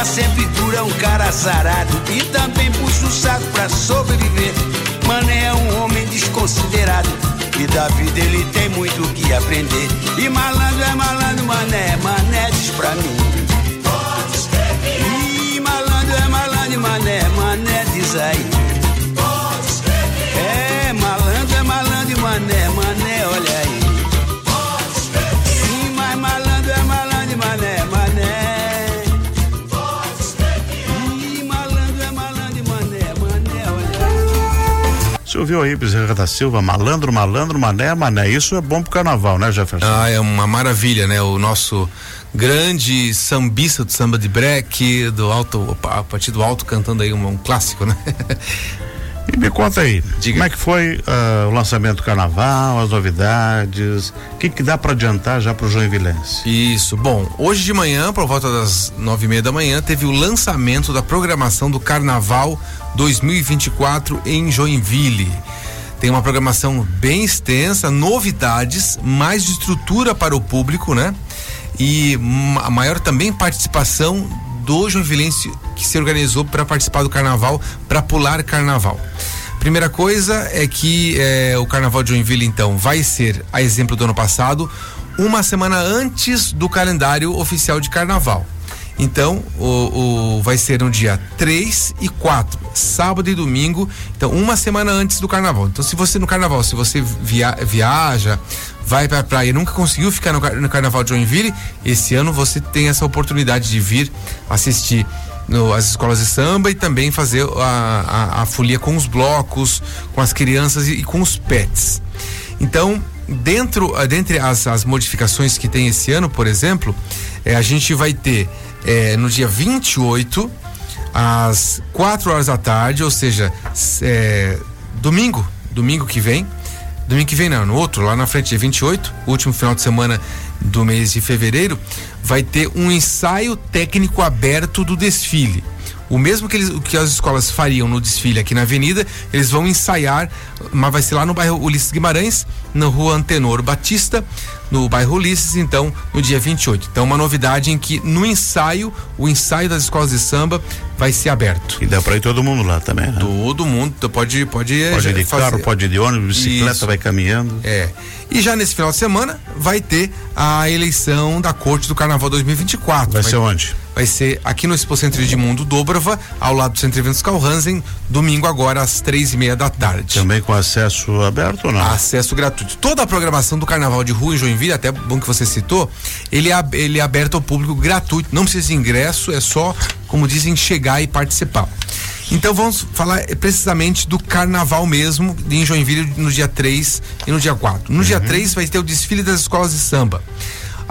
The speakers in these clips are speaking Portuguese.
tá sempre duro, é um cara azarado e também puxa o saco pra sobreviver. Mané é um homem desconsiderado e da vida ele tem muito o que aprender. E malandro é malandro, mané, mané diz pra mim. Ouviu aí, Bezerra da Silva, malandro, malandro, mané, mané. Isso é bom pro carnaval, né, Jefferson? Ah, é uma maravilha, né? O nosso grande sambista do samba de break, do alto, a partir do alto cantando aí um, um clássico, né? E me conta aí, Diga. como é que foi ah, o lançamento do carnaval, as novidades, o que que dá para adiantar já pro Joinvilense? Isso. Bom, hoje de manhã, por volta das nove e meia da manhã, teve o lançamento da programação do Carnaval 2024 em Joinville. Tem uma programação bem extensa, novidades, mais estrutura para o público, né? E ma- maior também participação do Joinvilense que se organizou para participar do Carnaval, para pular Carnaval. Primeira coisa é que eh, o Carnaval de Joinville, então, vai ser, a exemplo do ano passado, uma semana antes do calendário oficial de Carnaval. Então, o, o- vai ser no dia 3 e 4, sábado e domingo. Então, uma semana antes do carnaval. Então, se você no carnaval, se você via- viaja, vai pra praia e nunca conseguiu ficar no, no carnaval de Joinville, esse ano você tem essa oportunidade de vir assistir no- as escolas de samba e também fazer a, a, a folia com os blocos, com as crianças e, e com os pets. Então, dentro, ah, dentre as, as modificações que tem esse ano, por exemplo, eh, a gente vai ter eh, no dia 28, às 4 horas da tarde, ou seja, eh, domingo, domingo que vem. Domingo que vem não, no outro, lá na frente, dia 28, último final de semana do mês de fevereiro, vai ter um ensaio técnico aberto do desfile. O mesmo que, eles, que as escolas fariam no desfile aqui na avenida, eles vão ensaiar, mas vai ser lá no bairro Ulisses Guimarães, na rua Antenor Batista, no bairro Ulisses, então, no dia 28. Então, uma novidade em que no ensaio, o ensaio das escolas de samba vai ser aberto. E dá para ir todo mundo lá também, né? Todo mundo pode pode Pode ir de fazer- carro, pode ir de ônibus, bicicleta, Isso. vai caminhando. É. E já nesse final de semana vai ter a eleição da Corte do Carnaval 2024. Vai ser onde? Vai ser aqui no Expo Centro de Mundo Dobrava, ao lado do Centro de Eventos Calhansen, domingo agora às três e meia da tarde. Também com acesso aberto ou não? Acesso gratuito. Toda a programação do Carnaval de Rua em Joinville, até bom que você citou, ele é, ele é aberto ao público gratuito. Não precisa de ingresso, é só, como dizem, chegar e participar. Então vamos falar precisamente do carnaval mesmo em Joinville no dia 3 e no dia 4. No dia 3 vai ter o desfile das escolas de samba.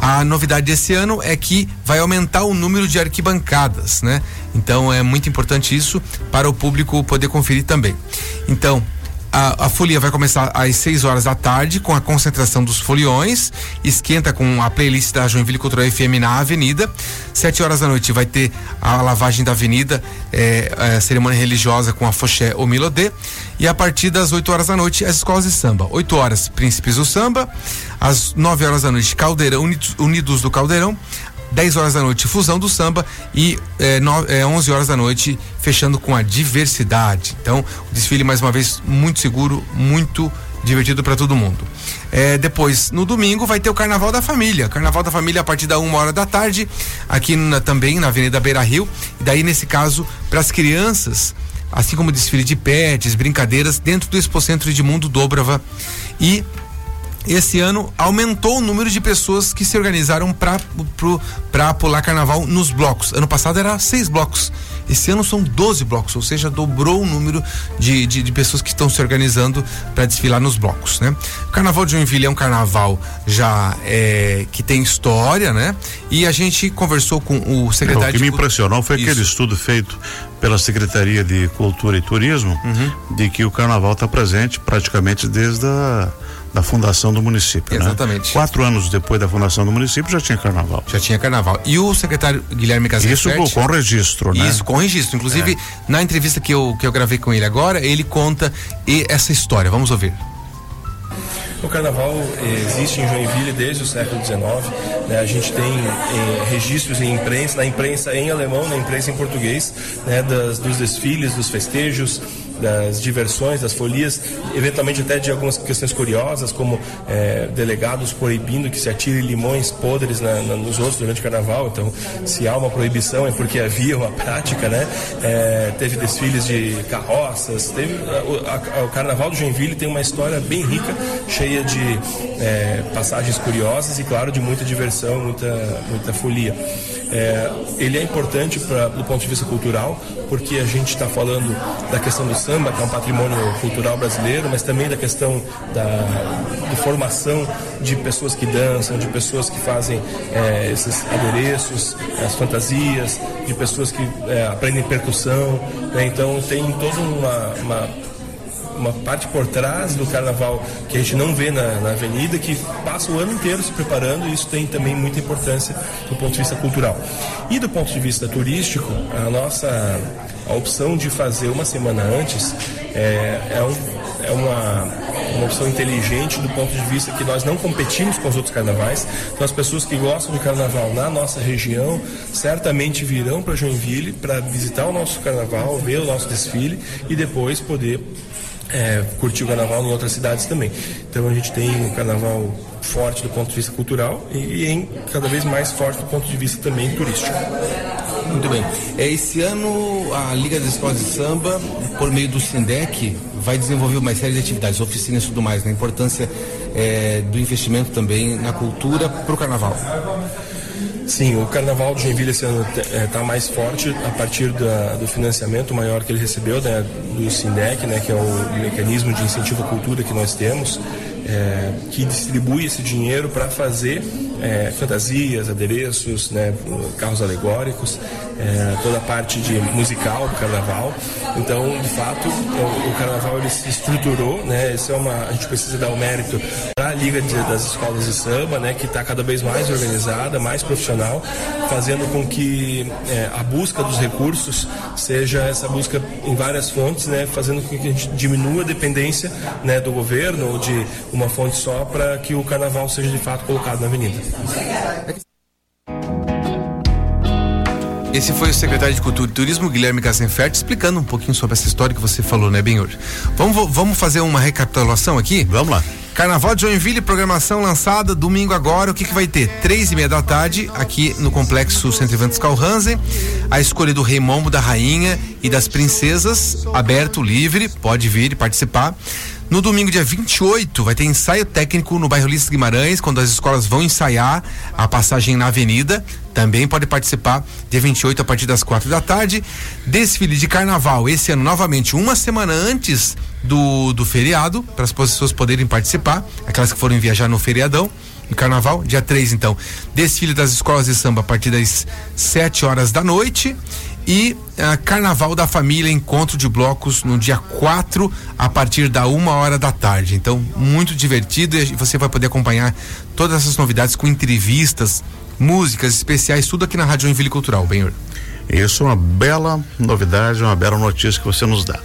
A novidade desse ano é que vai aumentar o número de arquibancadas, né? Então é muito importante isso para o público poder conferir também. Então, a, a folia vai começar às 6 horas da tarde com a concentração dos foliões. Esquenta com a playlist da Joinville Cultural FM na Avenida. 7 horas da noite vai ter a lavagem da Avenida, eh, eh, cerimônia religiosa com a Foché ou Milodê. E a partir das 8 horas da noite, as escolas de samba. 8 horas, Príncipes do Samba. Às 9 horas da noite, Caldeirão, Unidos do Caldeirão. 10 horas da noite, Fusão do Samba e eh, no, eh, 11 horas da noite, fechando com a diversidade. Então, o desfile, mais uma vez, muito seguro, muito divertido para todo mundo. Eh, depois, no domingo, vai ter o Carnaval da Família. Carnaval da Família a partir da uma hora da tarde, aqui na- também na Avenida Beira Rio. E daí, nesse caso, para as crianças, assim como desfile de pets, brincadeiras, dentro do Expocentro de Mundo Dobrava. E esse ano aumentou o número de pessoas que se organizaram para pular carnaval nos blocos. Ano passado era seis blocos. Esse ano são 12 blocos, ou seja, dobrou o número de, de, de pessoas que estão se organizando para desfilar nos blocos, né? O Carnaval de Joinville é um carnaval já é, que tem história, né? E a gente conversou com o Não, secretário o que me impressionou foi aquele Isso. estudo feito pela Secretaria de Cultura e Turismo Uhum. de que o carnaval está presente praticamente desde a da fundação do município. né? Exatamente. Quatro anos depois da fundação do município já tinha carnaval. Já tinha carnaval. E o secretário Guilherme Isso Casaferti... com registro, né? Isso, com registro. Inclusive, na entrevista que eu, que eu gravei com ele agora, ele conta e- essa história. Vamos ouvir. O carnaval existe em Joinville desde o século XIX. Né? A gente tem eh, registros em imprensa, na imprensa em alemão, na imprensa em português, né? das, dos desfiles, dos festejos, das diversões, das folias, eventualmente até de algumas questões curiosas, como é, delegados proibindo que se atire limões podres na, na, nos outros durante o carnaval. Então, se há uma proibição é porque havia uma prática, né? É, teve desfiles de carroças, teve, o, a, o carnaval do Joinville tem uma história bem rica, cheia de é, passagens curiosas e, claro, de muita diversão, muita, muita folia. É, ele é importante pra, do ponto de vista cultural, porque a gente está falando da questão do samba, que é um patrimônio cultural brasileiro, mas também da questão da formação de pessoas que dançam, de pessoas que fazem é, esses adereços, as fantasias, de pessoas que é, aprendem percussão. Né? Então tem toda uma, uma uma parte por trás do carnaval que a gente não vê na, na avenida, que passa o ano inteiro se preparando e isso tem também muita importância do ponto de vista cultural. E do ponto de vista turístico, a nossa a opção de fazer uma semana antes é, é, um, é uma, uma opção inteligente do ponto de vista que nós não competimos com os outros carnavais. Então, as pessoas que gostam de carnaval na nossa região certamente virão para Joinville para visitar o nosso carnaval, ver o nosso desfile e depois poder é, curtir o carnaval em outras cidades também. Então a gente tem um carnaval forte do ponto de vista cultural e, e em cada vez mais forte do ponto de vista também turístico. Muito bem. É, esse ano a Liga das Escolas de Samba, por meio do Sindec, vai desenvolver uma série de atividades, oficinas e tudo mais, na né? importância é, do investimento também na cultura para o carnaval. Sim, o Carnaval de Joinville esse ano está é, mais forte a partir da, do financiamento maior que ele recebeu né, do SINDEC, né, que é o mecanismo de incentivo à cultura que nós temos, é, que distribui esse dinheiro para fazer é, fantasias, adereços, né, carros alegóricos, é, toda a parte de musical do carnaval. Então, de fato, o, o carnaval ele se estruturou, né? Isso é uma, a gente precisa dar o um mérito para a Liga de, das Escolas de Samba, né? Que está cada vez mais organizada, mais profissional, fazendo com que é, a busca dos recursos seja essa busca em várias fontes, né? Fazendo com que a gente diminua a dependência, né? Do governo ou de uma fonte só para que o carnaval seja de fato colocado na avenida. Esse foi o secretário de Cultura e Turismo, Guilherme Cassenfert, explicando um pouquinho sobre essa história que você falou, né, Benhor? Vamos, vamos fazer uma recapitulação aqui? Vamos lá. Carnaval de Joinville, programação lançada domingo agora. O que, que vai ter? Três e meia da tarde, aqui no Complexo Centro Eventos Calhansen. A escolha do Rei Mombo, da Rainha e das Princesas, aberto, livre, pode vir e participar. No domingo, dia 28, vai ter ensaio técnico no bairro Ulisses Guimarães, quando as escolas vão ensaiar a passagem na avenida. Também pode participar dia 28 a partir das quatro da tarde. Desfile de carnaval, esse ano novamente, uma semana antes do, do feriado, para as pessoas poderem participar, aquelas que forem viajar no feriadão. No carnaval, dia 3 então. Desfile das escolas de samba a partir das 7 horas da noite e uh, Carnaval da Família, encontro de blocos no dia 4, a partir da uma hora da tarde. Então, muito divertido e você vai poder acompanhar todas essas novidades com entrevistas, músicas especiais, tudo aqui na Rádio Envile Cultural, Benhor. Isso é uma bela novidade, uma bela notícia que você nos dá.